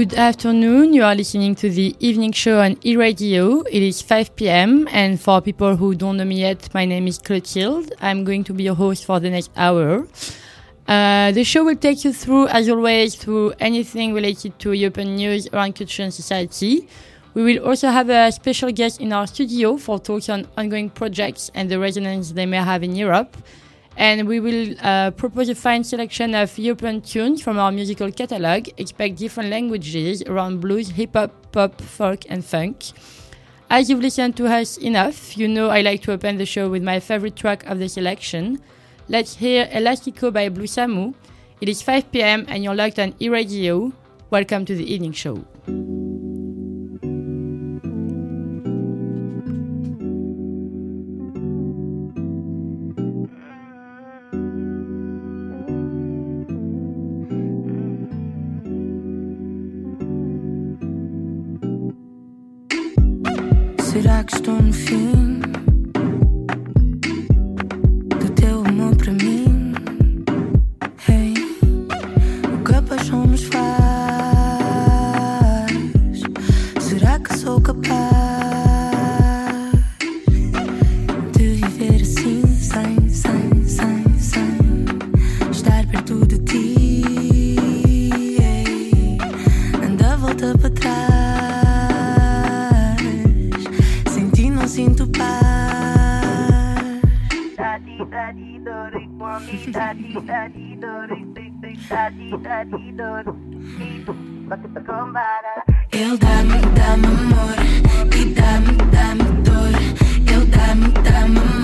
Good afternoon. You are listening to the evening show on e-radio. It is 5 p.m. And for people who don't know me yet, my name is Clotilde. I'm going to be your host for the next hour. Uh, the show will take you through, as always, through anything related to European news around culture and society. We will also have a special guest in our studio for talks on ongoing projects and the resonance they may have in Europe and we will uh, propose a fine selection of European tunes from our musical catalog. Expect different languages around blues, hip hop, pop, folk, and funk. As you've listened to us enough, you know I like to open the show with my favorite track of the selection. Let's hear Elastico by Blue Samu. It is 5 pm and you're locked on e-radio. Welcome to the evening show. Será que estou no fim Ele dá-me, dá-me amor e dá-me, dá-me dor. Ele dá-me, dá-me amor,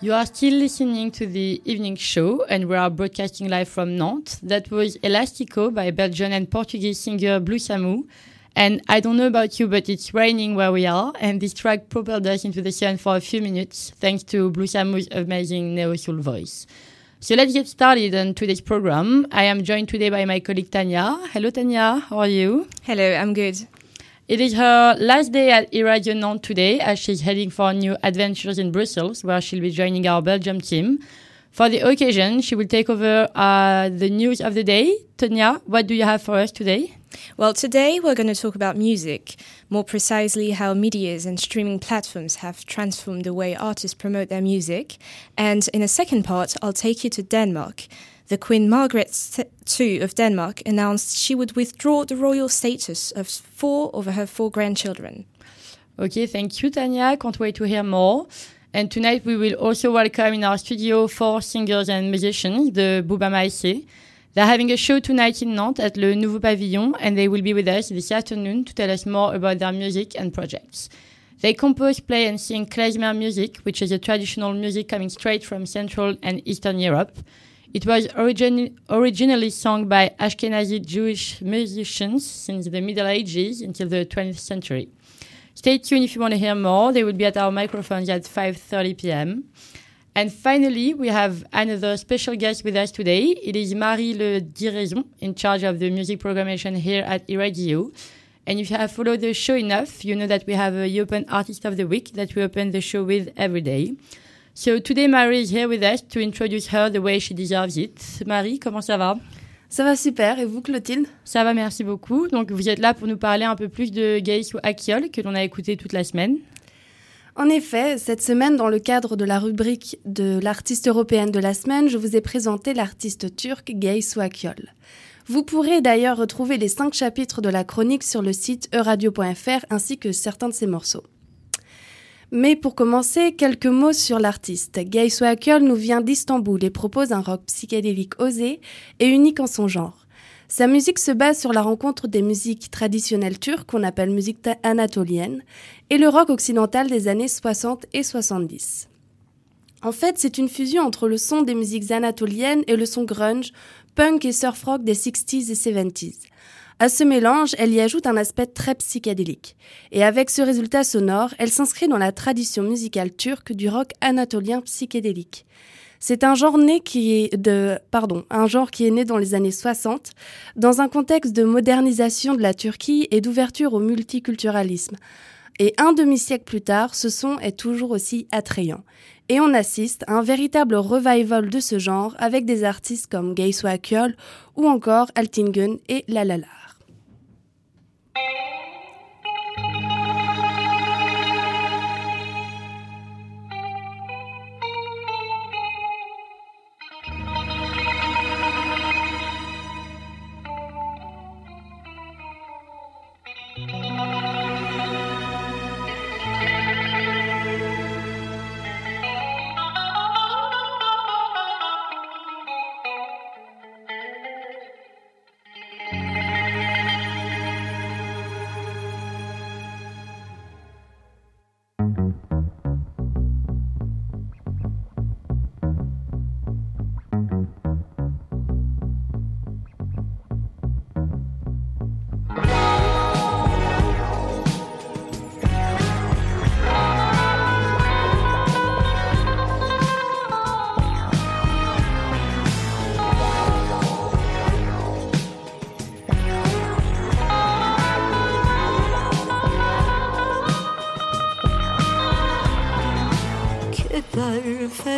You are still listening to the evening show, and we are broadcasting live from Nantes. That was Elastico by Belgian and Portuguese singer Blue Samu. And I don't know about you, but it's raining where we are, and this track propelled us into the sun for a few minutes, thanks to Blue Samu's amazing neo soul voice. So let's get started on today's program. I am joined today by my colleague Tanya. Hello, Tanya. How are you? Hello, I'm good. It is her last day at Iradio Nantes today as she's heading for new adventures in Brussels, where she'll be joining our Belgium team. For the occasion, she will take over uh, the news of the day. Tanya, what do you have for us today? Well, today we're going to talk about music, more precisely how medias and streaming platforms have transformed the way artists promote their music. And in a second part, I'll take you to Denmark. The Queen Margaret II of Denmark announced she would withdraw the royal status of four of her four grandchildren. Okay, thank you, Tanya. Can't wait to hear more. And tonight we will also welcome in our studio four singers and musicians, the Bouba Maïsé. They're having a show tonight in Nantes at Le Nouveau Pavillon, and they will be with us this afternoon to tell us more about their music and projects. They compose, play, and sing klezmer music, which is a traditional music coming straight from Central and Eastern Europe. It was origin originally sung by Ashkenazi Jewish musicians since the Middle Ages until the 20th century. Stay tuned if you want to hear more. They will be at our microphones at 5:30 p.m. And finally, we have another special guest with us today. It is Marie Le Diraison, in charge of the music programmation here at Iradio. And if you have followed the show enough, you know that we have a European Artist of the Week that we open the show with every day. So today, Marie is here with us to introduce her the way she deserves it. Marie, comment ça va Ça va super, et vous Clotilde Ça va, merci beaucoup. Donc vous êtes là pour nous parler un peu plus de Gaïs ou Akiol, que l'on a écouté toute la semaine. En effet, cette semaine, dans le cadre de la rubrique de l'artiste européenne de la semaine, je vous ai présenté l'artiste turc Gay Suakyol. Vous pourrez d'ailleurs retrouver les cinq chapitres de la chronique sur le site euradio.fr ainsi que certains de ses morceaux. Mais pour commencer, quelques mots sur l'artiste. Gay Suakyol nous vient d'Istanbul et propose un rock psychédélique osé et unique en son genre. Sa musique se base sur la rencontre des musiques traditionnelles turques qu'on appelle musique anatolienne et le rock occidental des années 60 et 70. En fait, c'est une fusion entre le son des musiques anatoliennes et le son grunge, punk et surf rock des 60s et 70s. À ce mélange, elle y ajoute un aspect très psychédélique. Et avec ce résultat sonore, elle s'inscrit dans la tradition musicale turque du rock anatolien psychédélique. C'est un genre né qui est de, pardon, un genre qui est né dans les années 60, dans un contexte de modernisation de la Turquie et d'ouverture au multiculturalisme. Et un demi-siècle plus tard, ce son est toujours aussi attrayant. Et on assiste à un véritable revival de ce genre avec des artistes comme Gay Swakyol ou encore Altingen et La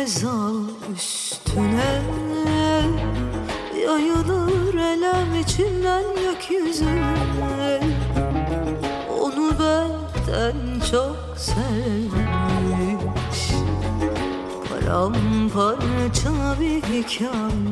Fezal üstüne Yayılır elem içinden gökyüzüne. Onu benden çok sevmiş. Paramparça bir hikaye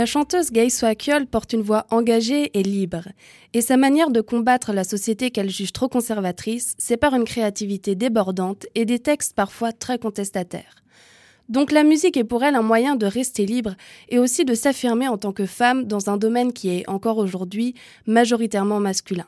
La chanteuse Gay Swakiol porte une voix engagée et libre, et sa manière de combattre la société qu'elle juge trop conservatrice, c'est par une créativité débordante et des textes parfois très contestataires. Donc la musique est pour elle un moyen de rester libre et aussi de s'affirmer en tant que femme dans un domaine qui est encore aujourd'hui majoritairement masculin.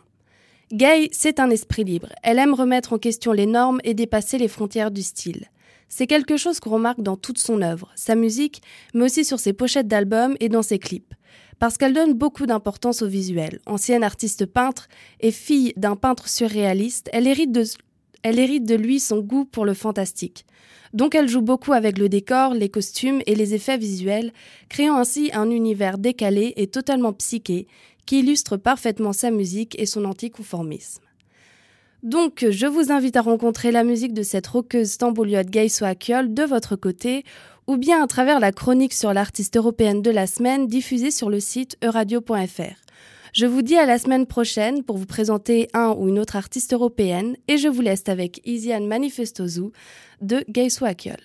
Gay, c'est un esprit libre. Elle aime remettre en question les normes et dépasser les frontières du style. C'est quelque chose qu'on remarque dans toute son œuvre, sa musique, mais aussi sur ses pochettes d'albums et dans ses clips. Parce qu'elle donne beaucoup d'importance au visuel. Ancienne artiste peintre et fille d'un peintre surréaliste, elle hérite, de, elle hérite de lui son goût pour le fantastique. Donc elle joue beaucoup avec le décor, les costumes et les effets visuels, créant ainsi un univers décalé et totalement psyché qui illustre parfaitement sa musique et son anticonformisme. Donc, je vous invite à rencontrer la musique de cette roqueuse tambouliote Gaiso Akiol de votre côté, ou bien à travers la chronique sur l'artiste européenne de la semaine diffusée sur le site euradio.fr. Je vous dis à la semaine prochaine pour vous présenter un ou une autre artiste européenne, et je vous laisse avec Isiane Manifestozu de Gaiso Akiol.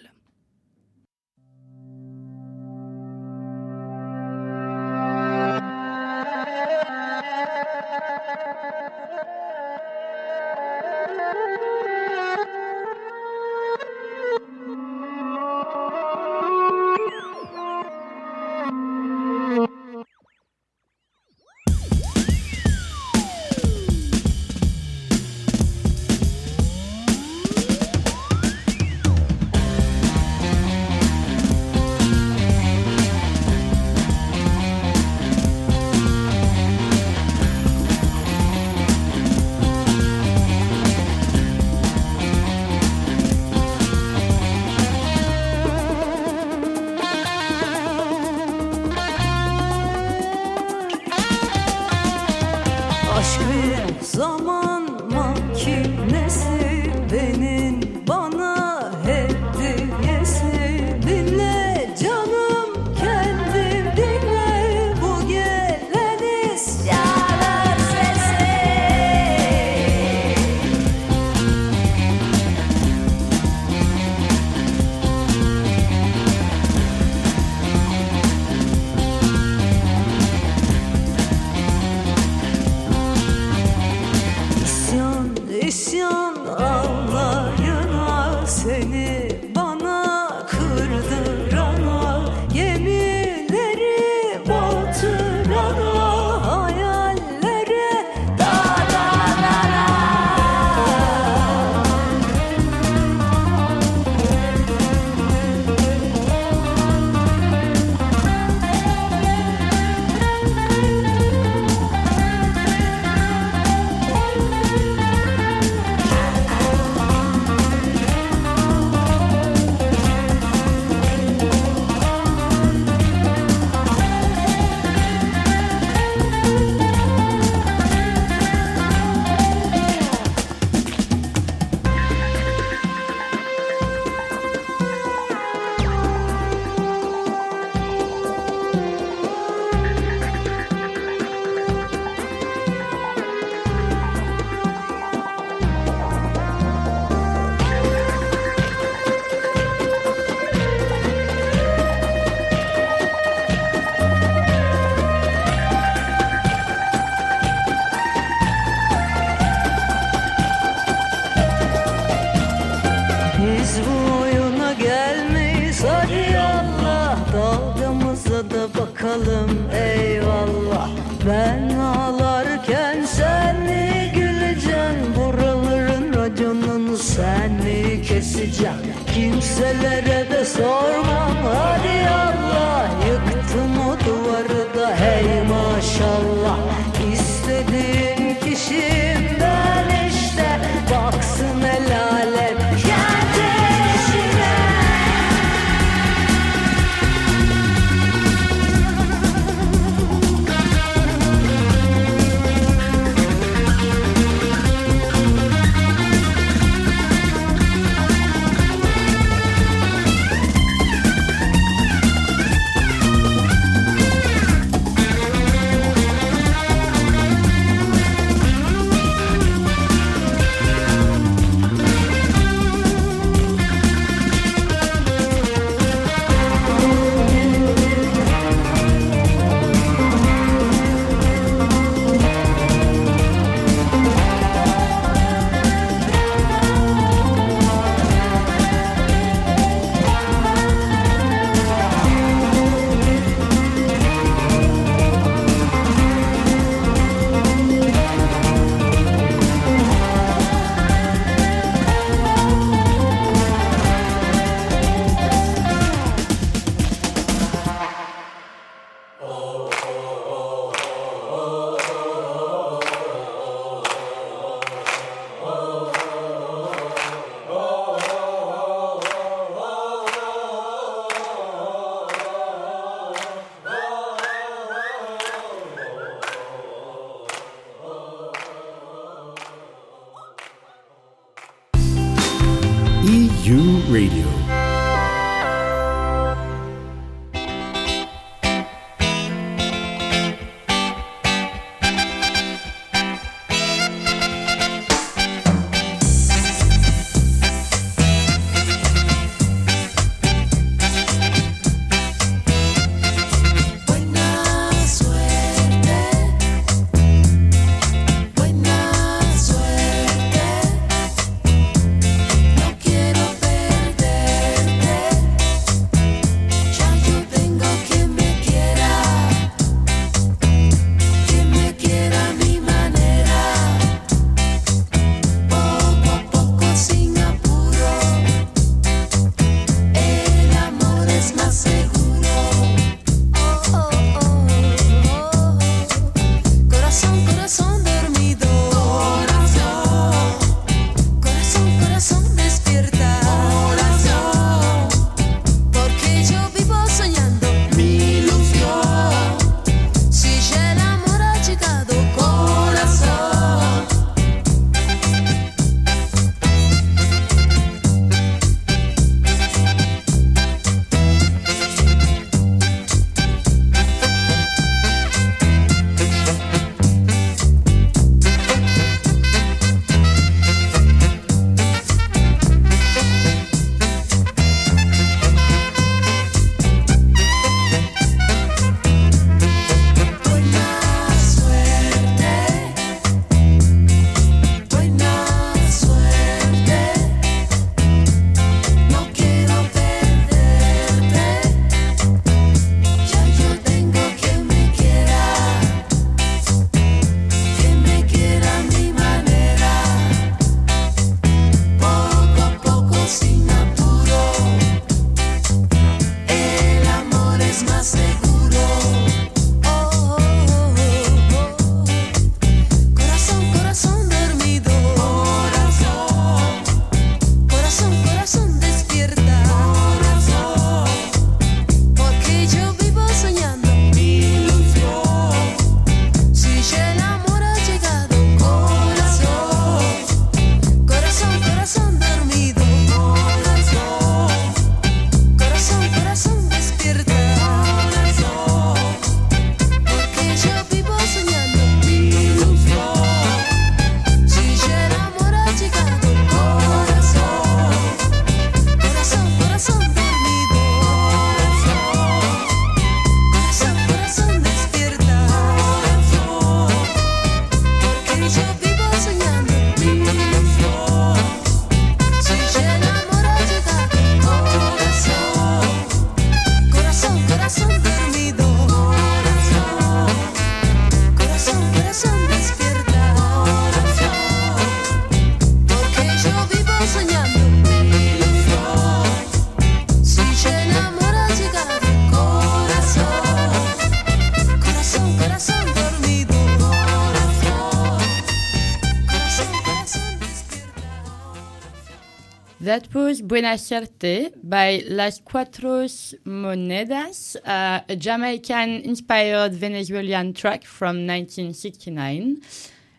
That Buena Suerte by Las Cuatros Monedas, uh, a Jamaican inspired Venezuelan track from 1969.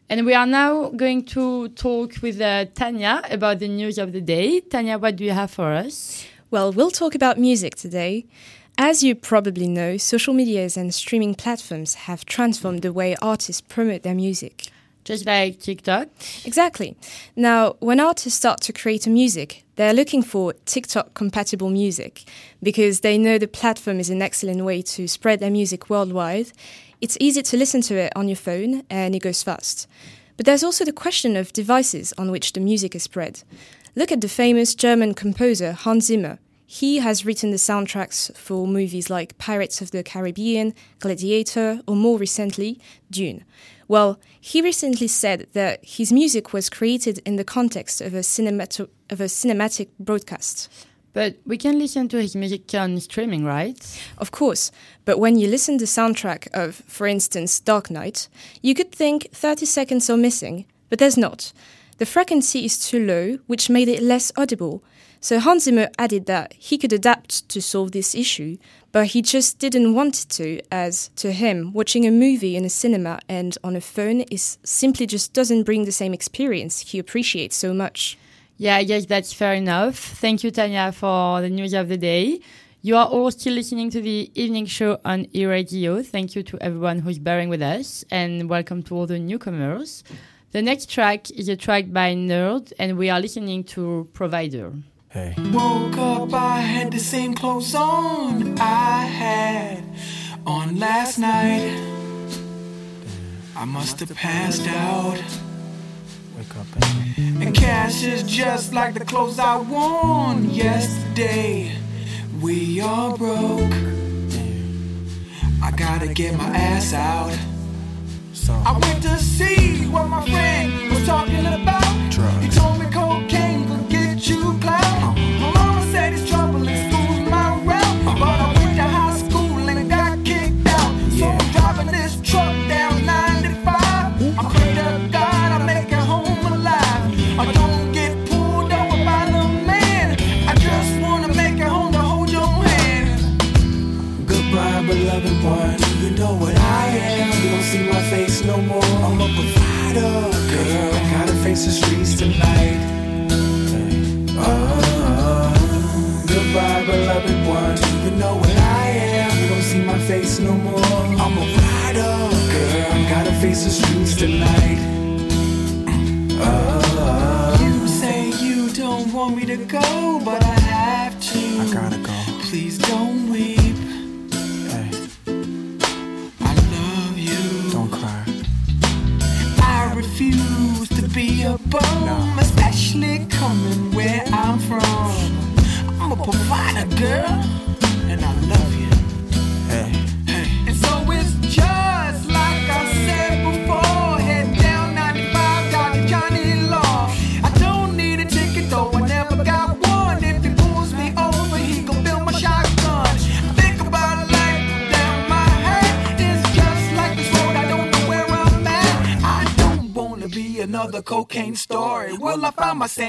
And we are now going to talk with uh, Tanya about the news of the day. Tanya, what do you have for us? Well, we'll talk about music today. As you probably know, social medias and streaming platforms have transformed the way artists promote their music. Just like TikTok. Exactly. Now, when artists start to create a music, they're looking for TikTok compatible music because they know the platform is an excellent way to spread their music worldwide. It's easy to listen to it on your phone and it goes fast. But there's also the question of devices on which the music is spread. Look at the famous German composer Hans Zimmer. He has written the soundtracks for movies like Pirates of the Caribbean, Gladiator, or more recently, Dune. Well, he recently said that his music was created in the context of a, of a cinematic broadcast. But we can listen to his music on streaming, right? Of course, but when you listen to the soundtrack of, for instance, Dark Knight, you could think 30 seconds are missing, but there's not. The frequency is too low, which made it less audible. So Hans Zimmer added that he could adapt to solve this issue, but he just didn't want to, as to him, watching a movie in a cinema and on a phone is simply just doesn't bring the same experience he appreciates so much. Yeah, I guess that's fair enough. Thank you, Tanya, for the news of the day. You are all still listening to the evening show on e-radio. Thank you to everyone who's bearing with us, and welcome to all the newcomers. The next track is a track by Nerd, and we are listening to Provider. Hey. Woke up, I had the same clothes on I had on last night. I must have passed out. Wake up and And cash is just like the clothes I worn yesterday. We are broke. I gotta get my ass out. so I went to see what my friend was talking about. He told me cocaine could get you clout.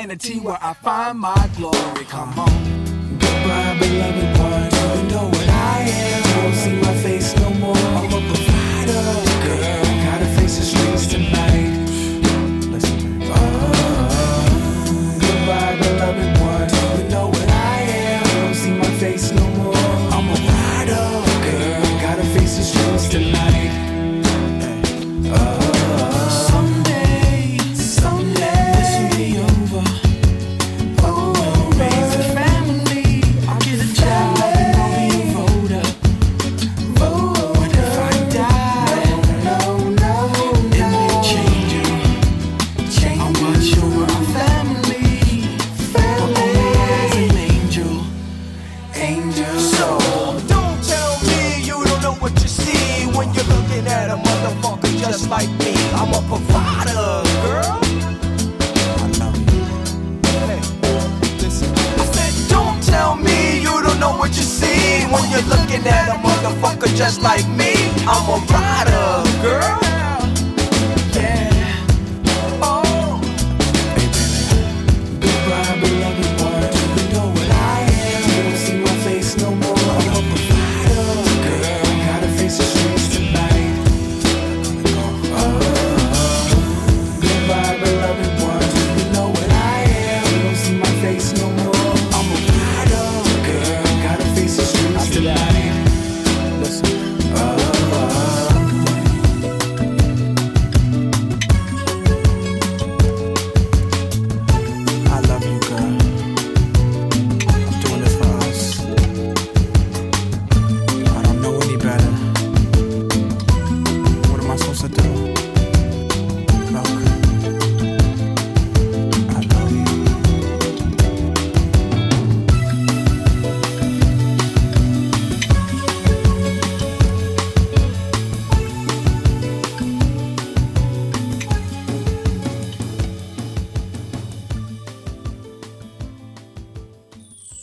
Sanity where I find my glory? Come on.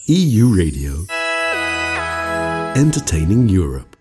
EU Radio. Entertaining Europe.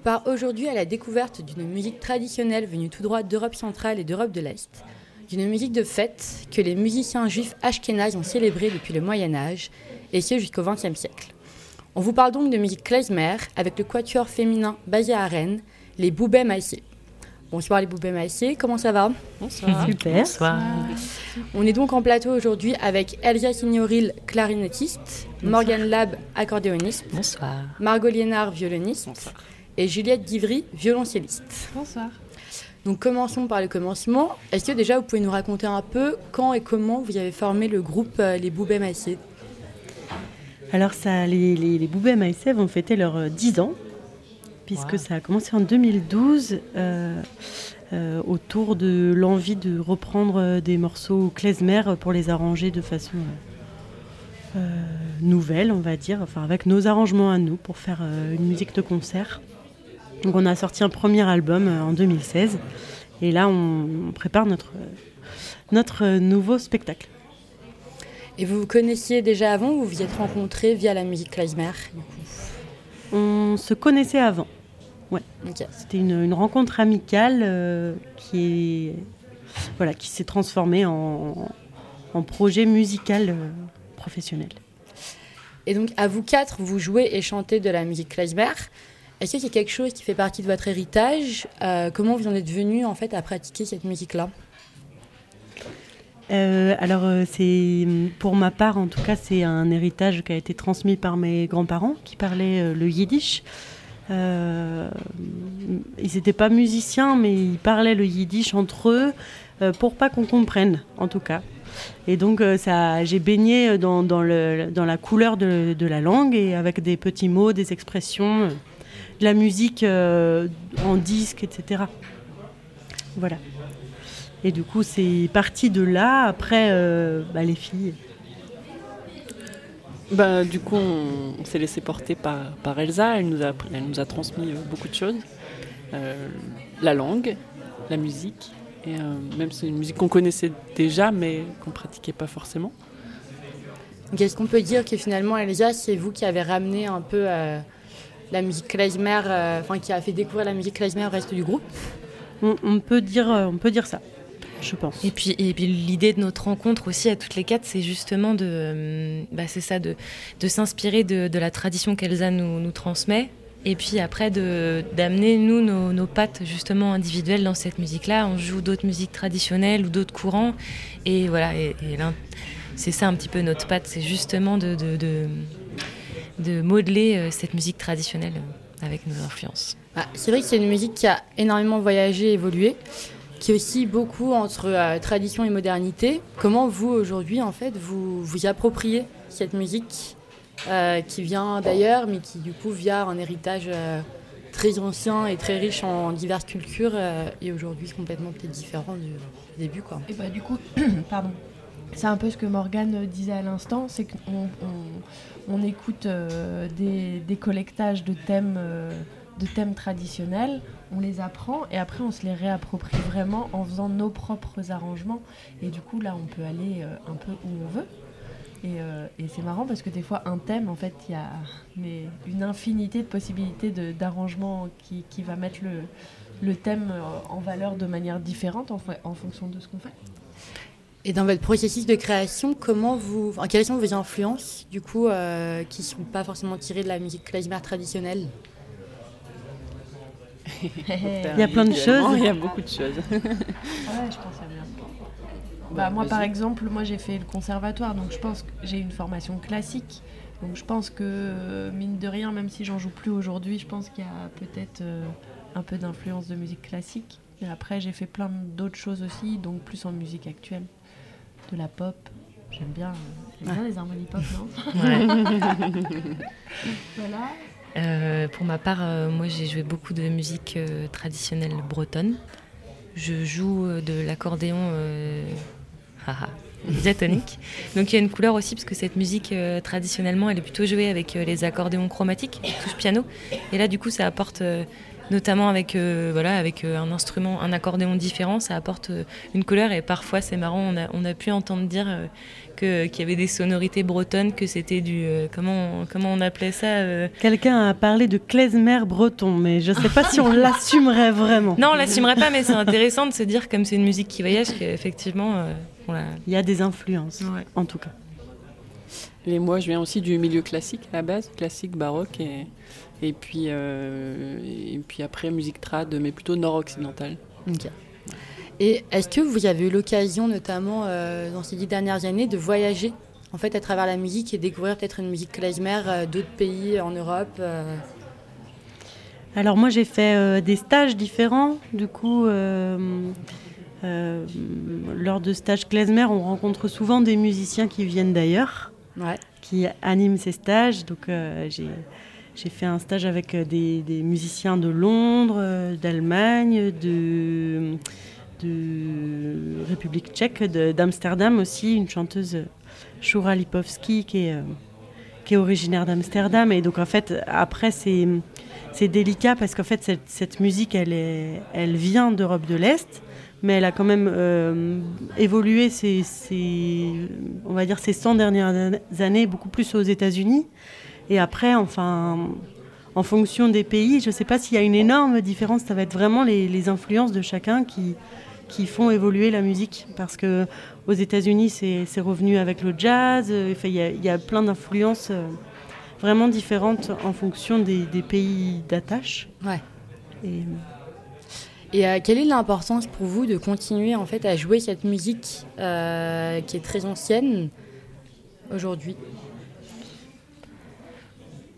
Part aujourd'hui à la découverte d'une musique traditionnelle venue tout droit d'Europe centrale et d'Europe de l'Est, d'une musique de fête que les musiciens juifs ashkénazes ont célébrée depuis le Moyen Âge, et ce jusqu'au XXe siècle. On vous parle donc de musique klezmer avec le quatuor féminin basé à Rennes, les Boubets Maïsé. Bonsoir les Boubets Maïsé, comment ça va? Bonsoir. Super. Bonsoir. On est donc en plateau aujourd'hui avec Elsa Signoril, clarinettiste, Morgan Lab, accordéoniste, Bonsoir. Margot Liénard, violoniste, et Juliette Divry, violoncelliste. Bonsoir. Donc commençons par le commencement. Est-ce que déjà vous pouvez nous raconter un peu quand et comment vous avez formé le groupe euh, Les Boubets Maïsé Alors, ça, les, les, les Boubets Maïsev ont fêté leurs euh, 10 ans, puisque Wow. ça a commencé en 2012, euh, euh, autour de l'envie de reprendre euh, des morceaux klezmer pour les arranger de façon euh, euh, nouvelle, on va dire, enfin avec nos arrangements à nous, pour faire euh, une musique de concert. Donc, on a sorti un premier album euh, en 2016, et là, on, prépare notre, euh, notre euh, nouveau spectacle. Et vous vous connaissiez déjà avant ou vous vous êtes rencontrés via la musique klezmer On se connaissait avant. Ok. C'était une, une rencontre amicale euh, qui est voilà qui s'est transformée en, en projet musical euh, professionnel. Et donc à vous quatre, vous jouez et chantez de la musique klezmer. Est-ce que c'est quelque chose qui fait partie de votre héritage Euh, Comment vous en êtes venu en fait à pratiquer cette musique-là? Euh, alors euh, c'est pour ma part en tout cas c'est un héritage qui a été transmis par mes grands-parents qui parlaient le yiddish. Ils n'étaient pas musiciens mais ils parlaient le yiddish entre eux euh, pour pas qu'on comprenne en tout cas. Et donc ça, j'ai baigné dans, la couleur de, de la langue et avec des petits mots, des expressions, de la musique euh, en disque, etc. Voilà. Et du coup, c'est parti de là. Après, euh, bah, les filles. Bah, du coup, on, on s'est laissé porter par, par Elsa. Elle nous a, elle nous a transmis euh, beaucoup de choses. Euh, la langue, la musique. Et euh, même c'est une musique qu'on connaissait déjà, mais qu'on pratiquait pas forcément. Donc est-ce qu'on peut dire que finalement Elsa, c'est vous qui avez ramené un peu euh, la musique klezmer, euh, enfin qui a fait découvrir la musique klezmer au reste du groupe On, on peut dire, euh, on peut dire ça. je pense. Et puis, et puis l'idée de notre rencontre aussi à toutes les quatre, c'est justement de, euh, bah, c'est ça, de, de s'inspirer de, de la tradition qu'Elsa nous, nous transmet. Et puis après, de, d'amener nous nos, nos pattes justement individuelles dans cette musique-là. On joue d'autres musiques traditionnelles ou d'autres courants. Et voilà, et, et c'est ça un petit peu notre patte, c'est justement de, de, de, de modeler euh, cette musique traditionnelle euh, avec nos influences. Ah, c'est vrai que c'est une musique qui a énormément voyagé, évolué, qui est aussi beaucoup entre euh, tradition et modernité. Comment vous, aujourd'hui, en fait, vous vous appropriez cette musique euh, qui vient d'ailleurs, mais qui, du coup, via un héritage euh, très ancien et très riche en diverses cultures, euh, et aujourd'hui complètement peut-être différent du, du début, quoi. Et bah du coup, pardon. C'est un peu ce que Morgane disait à l'instant, c'est qu'on on, on écoute euh, des, collectages de thèmes, euh, de thèmes traditionnels, on les apprend et après on se les réapproprie vraiment en faisant nos propres arrangements. Et du coup là on peut aller euh, un peu où on veut. Et, c'est marrant parce que des fois un thème, en fait, il y a une infinité de possibilités d'arrangements qui, va mettre le, thème en valeur de manière différente en fonction de ce qu'on fait. Et dans votre processus de création, comment vous, enfin, quelles sont vos influences, du coup, euh, qui ne sont pas forcément tirées de la musique klezmer traditionnelle Il y a plein de choses. Il y a beaucoup de choses. Ah ouais, je pense à bien. Bah, moi, par exemple, moi j'ai fait le conservatoire, donc je pense que j'ai une formation classique. Donc je pense que, euh, mine de rien, même si j'en joue plus aujourd'hui, je pense qu'il y a peut-être euh, un peu d'influence de musique classique. Et après, j'ai fait plein d'autres choses aussi, donc plus en musique actuelle. De la pop. J'aime bien, euh, j'aime bien les harmonies pop, non Voilà. Euh, pour ma part, euh, moi j'ai joué beaucoup de musique euh, traditionnelle bretonne. Je joue euh, de l'accordéon euh, diatonique. Donc il y a une couleur aussi parce que cette musique euh, traditionnellement elle est plutôt jouée avec euh, les accordéons chromatiques, touche piano. Et là du coup ça apporte euh, notamment avec euh, voilà avec euh, un instrument, un accordéon différent, ça apporte euh, une couleur et parfois c'est marrant, on a, on a pu entendre dire euh, que- qu'il y avait des sonorités bretonnes, que c'était du euh, comment comment on appelait ça euh, Quelqu'un a parlé de klezmer breton, mais je sais pas si on l'assumerait vraiment. Non, on l'assumerait pas, mais c'est intéressant de se dire, comme c'est une musique qui voyage, qu'effectivement, euh, on la- Il y a des influences, Ouais. en tout cas. Et moi, je viens aussi du milieu classique à la base, classique, baroque, et, et, puis, euh, et puis après musique trad, mais plutôt nord-occidentale. Ok. Et est-ce que vous avez eu l'occasion, notamment euh, dans ces dix dernières années, de voyager en fait à travers la musique et découvrir peut-être une musique klezmer euh, d'autres pays en Europe euh, Alors moi j'ai fait euh, des stages différents. Du coup, euh, euh, lors de stages klezmer, on rencontre souvent des musiciens qui viennent d'ailleurs, Ouais. qui animent ces stages. Donc euh, j'ai j'ai fait un stage avec euh, des, musiciens de Londres, euh, d'Allemagne, de, République tchèque, d'Amsterdam aussi, une chanteuse Shura Lipovski qui est, euh, qui est originaire d'Amsterdam. Et donc en fait, après c'est délicat parce qu'en fait cette, musique elle, est, elle vient d'Europe de l'Est mais elle a quand même évolué ces- on va dire ces 100 dernières années beaucoup plus aux États-Unis et après enfin en fonction des pays je ne sais pas s'il y a une énorme différence ça va être vraiment les, les influences de chacun qui qui font évoluer la musique parce que aux États-Unis c'est revenu avec le jazz euh, enfin, il y, a- il y a plein d'influences euh, vraiment différentes en fonction des, des pays d'attache. Ouais. Et Et euh, quelle est l'importance pour vous de continuer en fait à jouer cette musique euh, qui est très ancienne aujourd'hui?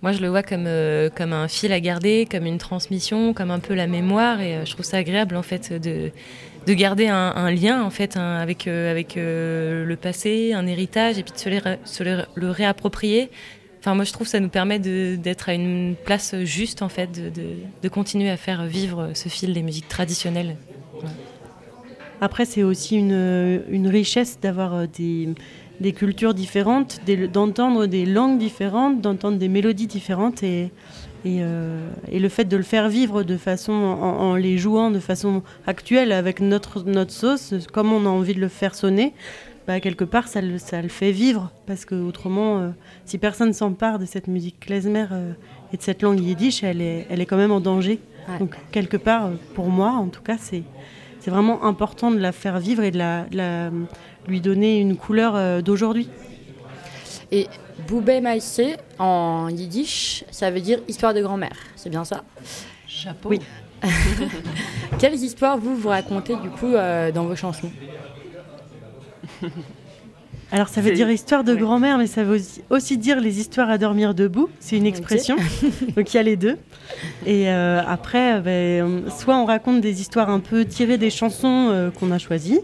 Moi, je le vois comme, euh, comme un fil à garder, comme une transmission, comme un peu la mémoire. Et euh, je trouve ça agréable, en fait, de, de garder un, lien, en fait, avec, euh, avec le passé, un héritage, et puis de se, le réapproprier. Enfin, moi, je trouve que ça nous permet d'être à une place juste, en fait, de, de, continuer à faire vivre ce fil des musiques traditionnelles. Après, c'est aussi une, une richesse d'avoir des, des cultures différentes, d'entendre des langues différentes, d'entendre des mélodies différentes et, et, euh, et le fait de le faire vivre de façon, en, en les jouant de façon actuelle avec notre, notre sauce, comme on a envie de le faire sonner, bah, quelque part ça le, ça le fait vivre parce que autrement, euh, si personne s'empare de cette musique klezmer euh, et de cette langue yiddish, elle est, elle est quand même en danger. Ouais. Donc quelque part, pour moi en tout cas, c'est c'est vraiment important de la faire vivre et de la, de la- lui donner une couleur euh, d'aujourd'hui. Et Boubé Maïsé, en yiddish, ça veut dire histoire de grand-mère. C'est bien ça? Chapeau. Oui. Quelles histoires vous vous racontez du coup euh, dans vos chansons? Alors ça veut dire histoire de ouais. grand-mère, mais ça veut aussi, dire les histoires à dormir debout. C'est une expression. Donc il y a les deux. Et euh, après, ben, soit on raconte des histoires un peu tirées des chansons euh, qu'on a choisies,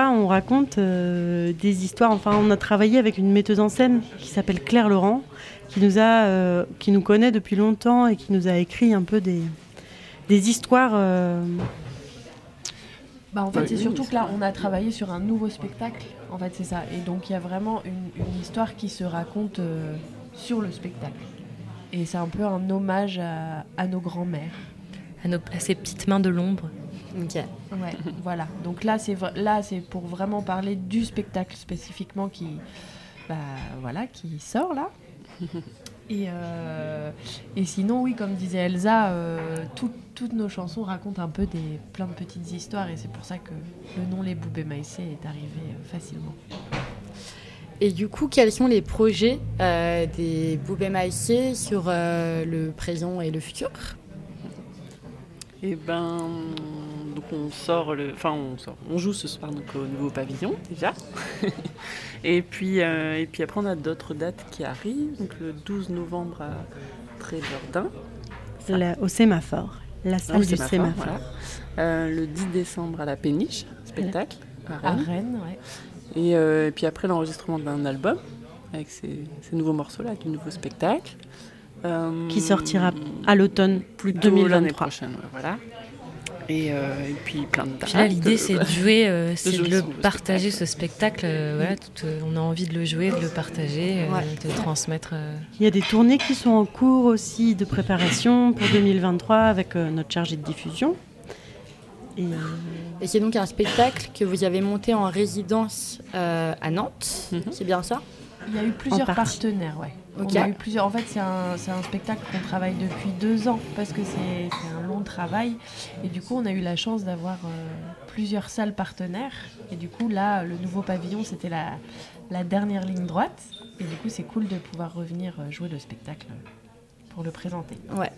on raconte euh, des histoires. Enfin, on a travaillé avec une metteuse en scène qui s'appelle Claire Laurent, qui nous a, euh, qui nous connaît depuis longtemps et qui nous a écrit un peu des, des histoires. euh, Bah, en fait, c'est surtout que là, on a travaillé sur un nouveau spectacle. En fait, c'est ça. Et donc, il y a vraiment une, une histoire qui se raconte euh, sur le spectacle. Et c'est un peu un hommage à, à nos grands-mères. À, nos, à ces petites mains de l'ombre. Ok. Ouais, voilà. Donc là, c'est là, c'est pour vraiment parler du spectacle spécifiquement qui, bah, voilà, qui sort là. Et, euh, et sinon, oui, comme disait Elsa, euh, tout- toutes nos chansons racontent un peu des plein de petites histoires, et c'est pour ça que le nom Les Boubés Maïsé est arrivé euh, facilement. Et du coup, quels sont les projets euh, des Boubé Maïsé sur euh, le présent et le futur? Et ben, donc on sort le, enfin on sort, on joue ce soir donc au nouveau pavillon déjà. et puis euh, et puis après on a d'autres dates qui arrivent, donc le 12 novembre à Tréjardin, au sémaphore, la salle du Sémaphore, sémaphore. voilà. Euh, le 10 décembre à la Péniche, spectacle à À Rennes. Rennes, ouais. Et, euh, et puis après l'enregistrement d'un album avec ces, ces nouveaux morceaux là, avec du nouveau spectacle. Euh, Qui sortira à l'automne plutôt l'année 2023. prochaine, ouais, voilà. Et, euh, et puis plein de. Puis là, l'idée, c'est de jouer, euh, de c'est de le partager, spectacle. ce spectacle. euh, voilà, tout, euh, on a envie de le jouer, de le partager, euh, Ouais. de le transmettre. euh. Il y a des tournées qui sont en cours aussi de préparation pour 2023 avec euh, notre chargé de diffusion. Et, Et c'est donc un spectacle que vous avez monté en résidence euh, à Nantes. Mhm. C'est bien ça? Il y a eu plusieurs partenaires, ouais. Ok. On a eu plusieurs. En fait, c'est un, spectacle qu'on travaille depuis deux ans parce que c'est un long travail. Et du coup, on a eu la chance d'avoir euh, plusieurs salles partenaires. Et du coup, là, le nouveau pavillon, c'était la, dernière ligne droite. Et du coup, c'est cool de pouvoir revenir euh, jouer le spectacle pour le présenter. Ouais.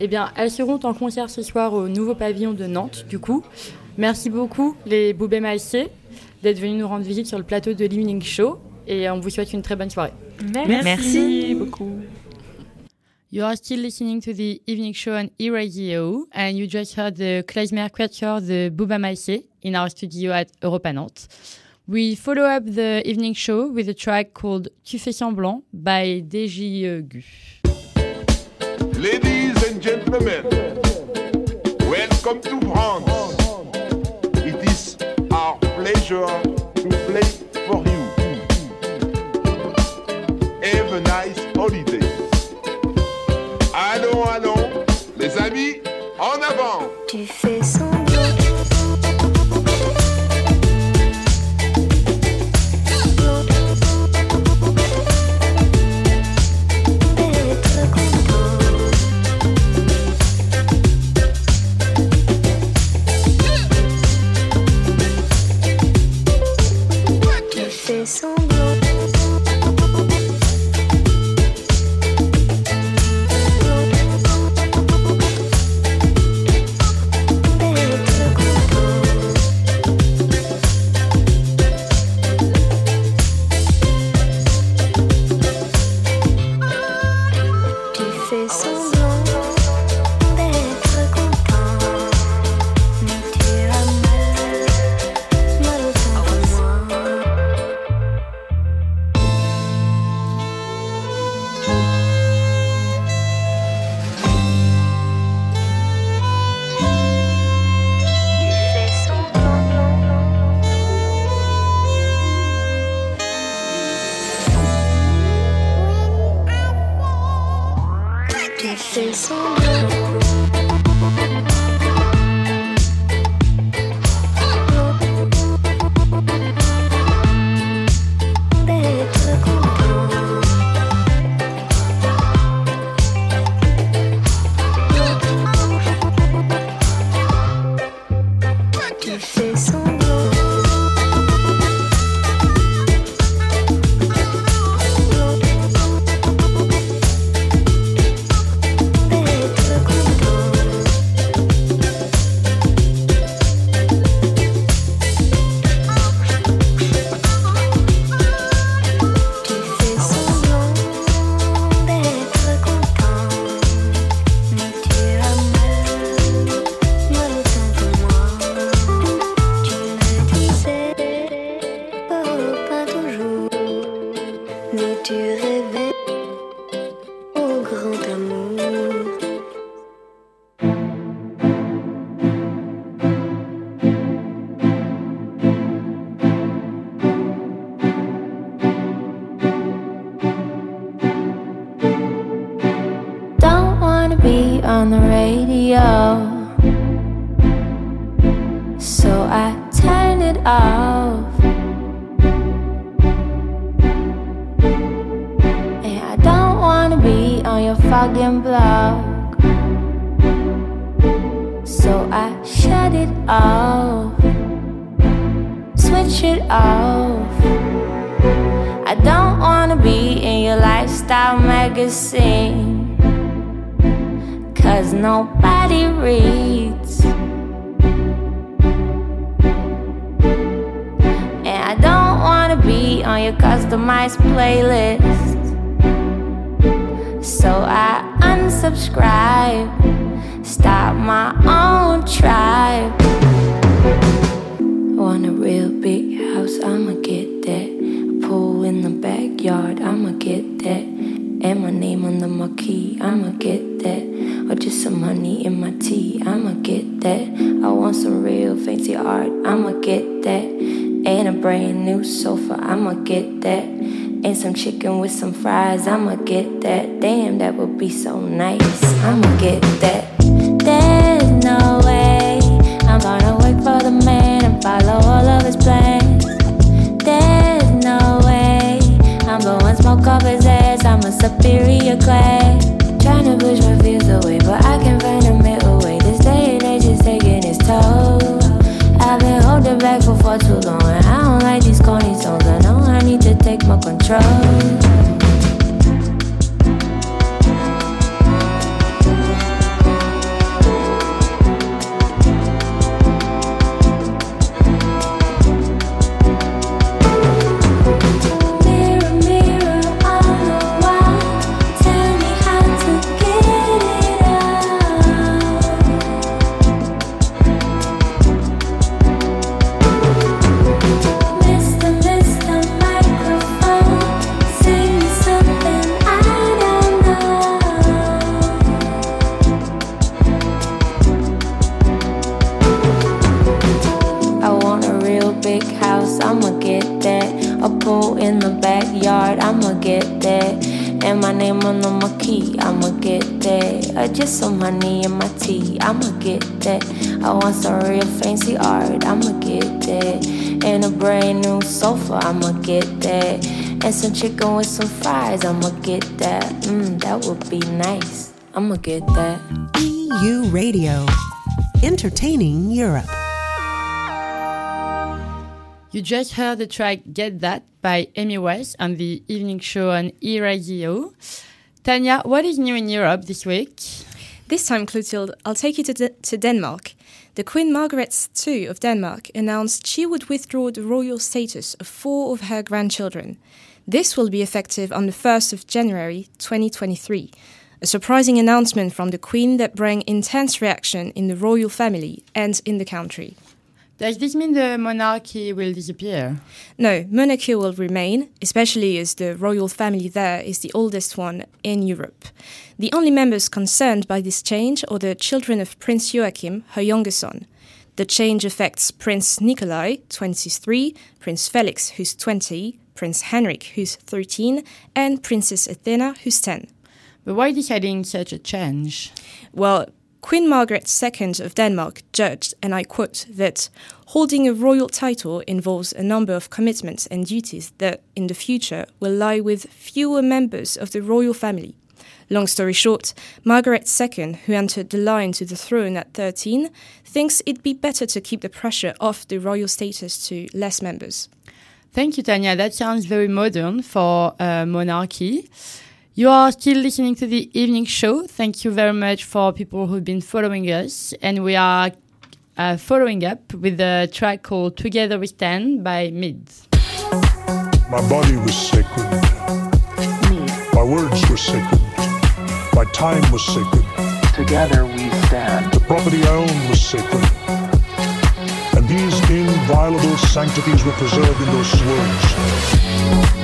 Eh bien, elles seront en concert ce soir au nouveau pavillon de Nantes, du coup. Merci beaucoup, les Boubé Maïsé, d'être venus nous rendre visite sur le plateau de l'Evening Show. Et on vous souhaite une très bonne soirée. Merci. beaucoup. You are still listening to the evening show on e-radio, and you just heard the Klezmer Quatuor, the Bouba Maïsé, in our studio at Europa Nantes. We follow up the evening show with a track called Tu fais semblant by DJ Gu. Ladies and gentlemen, welcome to France. It is our pleasure Have a nice holiday. Allons, allons, les amis, en avant. Tu fais semblant unsubscribe, start my own tribe. I want a real big house, I'ma get that. A pool in the backyard, I'ma get that. And my name on the marquee, I'ma get that. Or just some honey in my tea, I'ma get that. I want some real fancy art, I'ma get that. And a brand new sofa, I'ma get that. And some chicken with some fries, I'ma get that. Damn, that would be so nice, I'ma get that. There's no way I'm gonna work for the man and follow all of his plans. There's no way I'm blowing smoke off his ass. I'm a superior class. Trying to push my fears away, but I can't find a middle way. This day and age is taking its toll. I've been holding back for far too long, control. That. Or just some honey in my tea, I'ma get that. I want some real fancy art, I'ma get that. And a brand new sofa, I'ma get that. And some chicken with some fries, I'ma get that. Mmm, that would be nice. I'ma get that. EU Radio. Entertaining Europe. You just heard the track Get That by Amy West on the evening show on E-Radio. Tanya, what is new in Europe this week? This time, Clotilde, I'll take you to, D- to Denmark. The Queen Margaret II of Denmark announced she would withdraw the royal status of four of her grandchildren. This will be effective on the 1st of January 2023. A surprising announcement from the Queen that brought intense reaction in the royal family and in the country. Does this mean the monarchy will disappear? No, monarchy will remain, especially as the royal family there is the oldest one in Europe. The only members concerned by this change are the children of Prince Joachim, her younger son. The change affects Prince Nikolai, 23, Prince Felix, who's 20, Prince Henrik, who's 13, and Princess Athena, who's 10. But why deciding such a change? Well, Queen Margaret II of Denmark judged, and I quote, that holding a royal title involves a number of commitments and duties that, in the future, will lie with fewer members of the royal family. Long story short, Margaret II, who entered the line to the throne at 13, thinks it'd be better to keep the pressure off the royal status to less members. Thank you, Tanya. That sounds very modern for uh, monarchy. You are still listening to the evening show. Thank you very much for people who've been following us. And we are uh, following up with a track called Together We Stand by Mids. My body was sacred. My words were sacred. My time was sacred. Together we stand. The property I owned was sacred. And these inviolable sanctities were preserved in those words.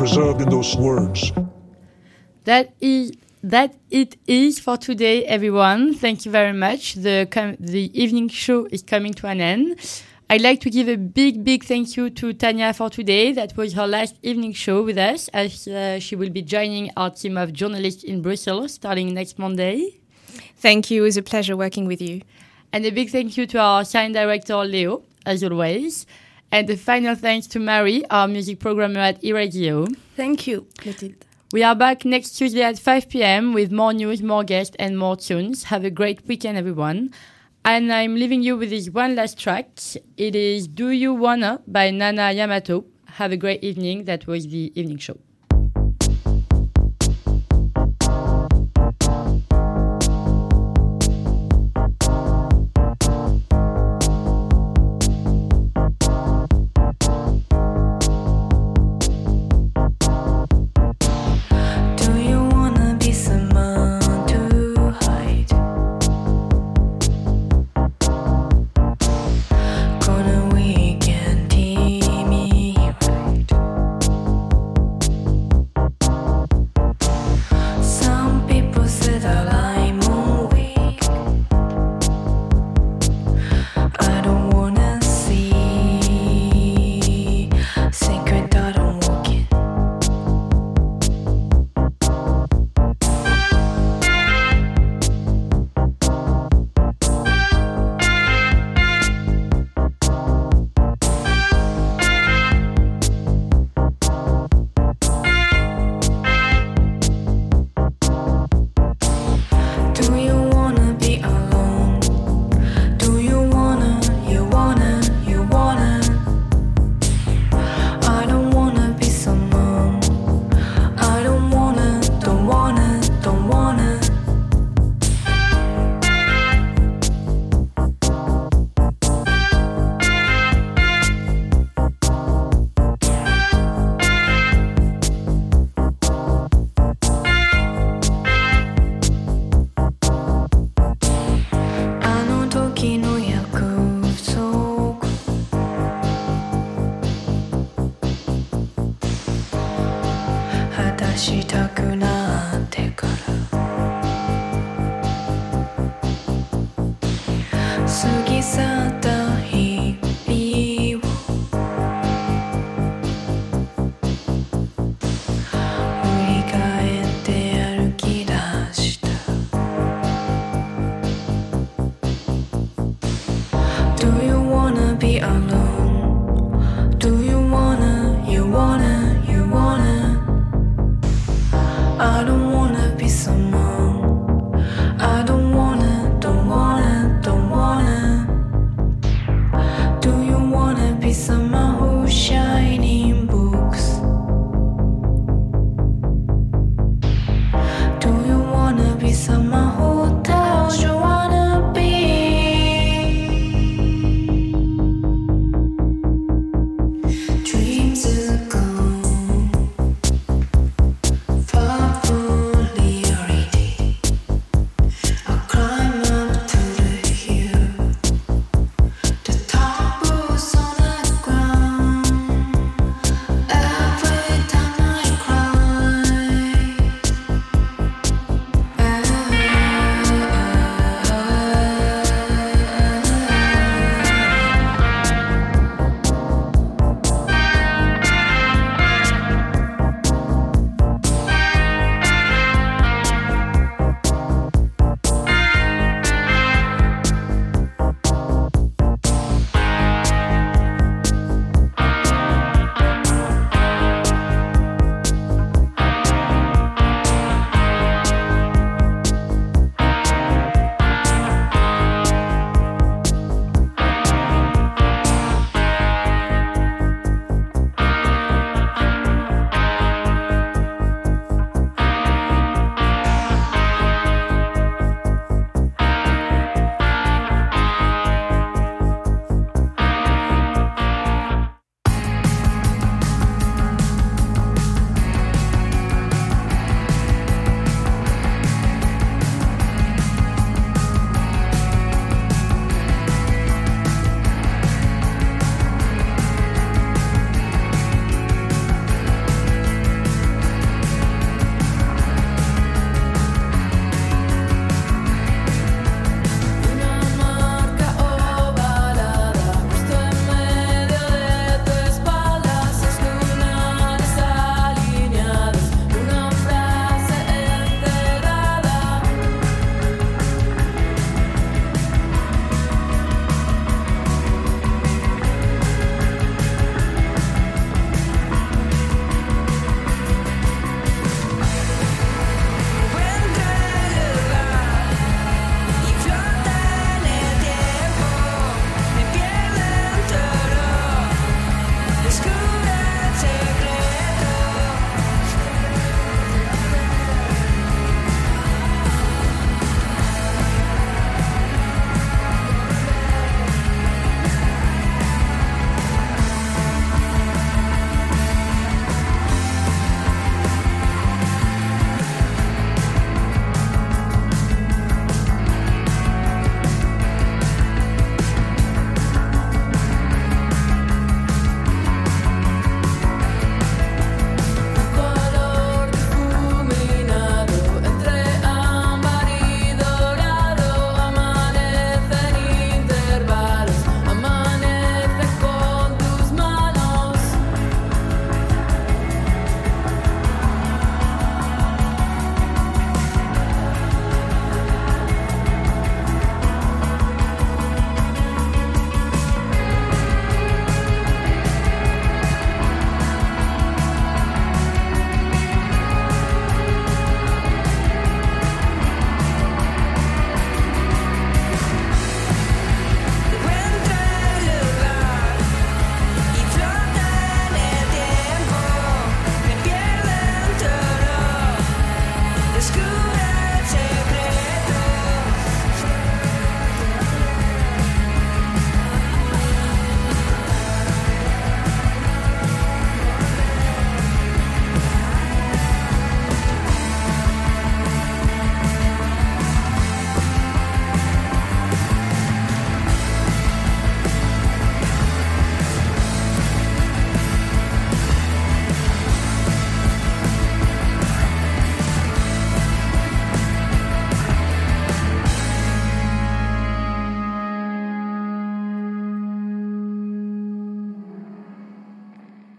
Preserved in those words. That is that it is for today, everyone. Thank you very much. The com- the evening show is coming to an end. I'd like to give a big, big thank you to Tanya for today. That was her last evening show with us, as uh, she will be joining our team of journalists in Brussels starting next Monday. Thank you. It was a pleasure working with you. And a big thank you to our sign director, Leo, as always. And a final thanks to Mary, our music programmer at eRadio. Thank you, Clotilde. We are back next Tuesday at 5 p.m. with more news, more guests, and more tunes. Have a great weekend, everyone. And I'm leaving you with this one last track. It is Do You Wanna by Nana Yamato. Have a great evening. That was the evening show.